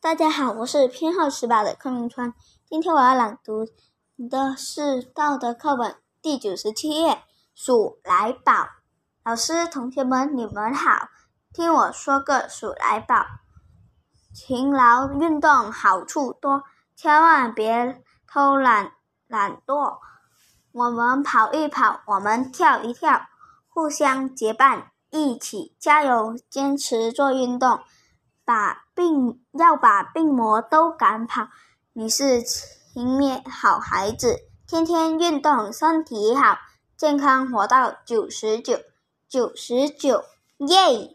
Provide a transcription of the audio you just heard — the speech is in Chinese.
大家好，我是偏好十八的柯明川。今天我要朗读的是《道德课本》第九十七页《鼠来宝》。老师、同学们，你们好，听我说个鼠来宝。勤劳运动好处多，千万别偷懒懒惰。我们跑一跑，我们跳一跳，互相结伴，一起加油，坚持做运动。把病要把病魔都赶跑，你是勤勉好孩子，天天运动身体好，健康活到九十九，九十九，耶！